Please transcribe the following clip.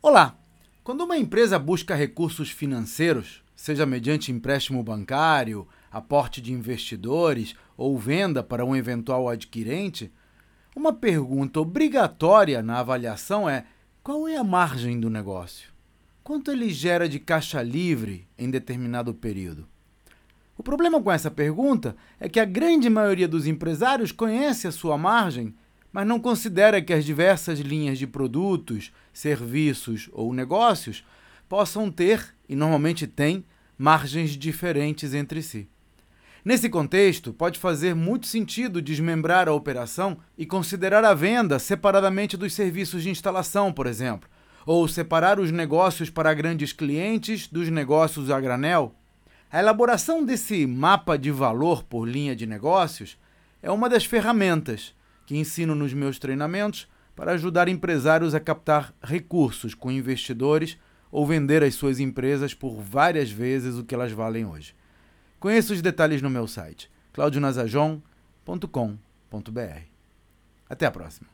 Olá! Quando uma empresa busca recursos financeiros, seja mediante empréstimo bancário, aporte de investidores ou venda para um eventual adquirente, uma pergunta obrigatória na avaliação é: qual é a margem do negócio? Quanto ele gera de caixa livre em determinado período? O problema com essa pergunta é que a grande maioria dos empresários conhece a sua margem mas não considera que as diversas linhas de produtos, serviços ou negócios possam ter, e normalmente têm, margens diferentes entre si. Nesse contexto, pode fazer muito sentido desmembrar a operação e considerar a venda separadamente dos serviços de instalação, por exemplo, ou separar os negócios para grandes clientes dos negócios a granel. A elaboração desse mapa de valor por linha de negócios é uma das ferramentas que ensino nos meus treinamentos para ajudar empresários a captar recursos com investidores ou vender as suas empresas por várias vezes o que elas valem hoje. Conheça os detalhes no meu site claudionazajon.com.br. Até a próxima.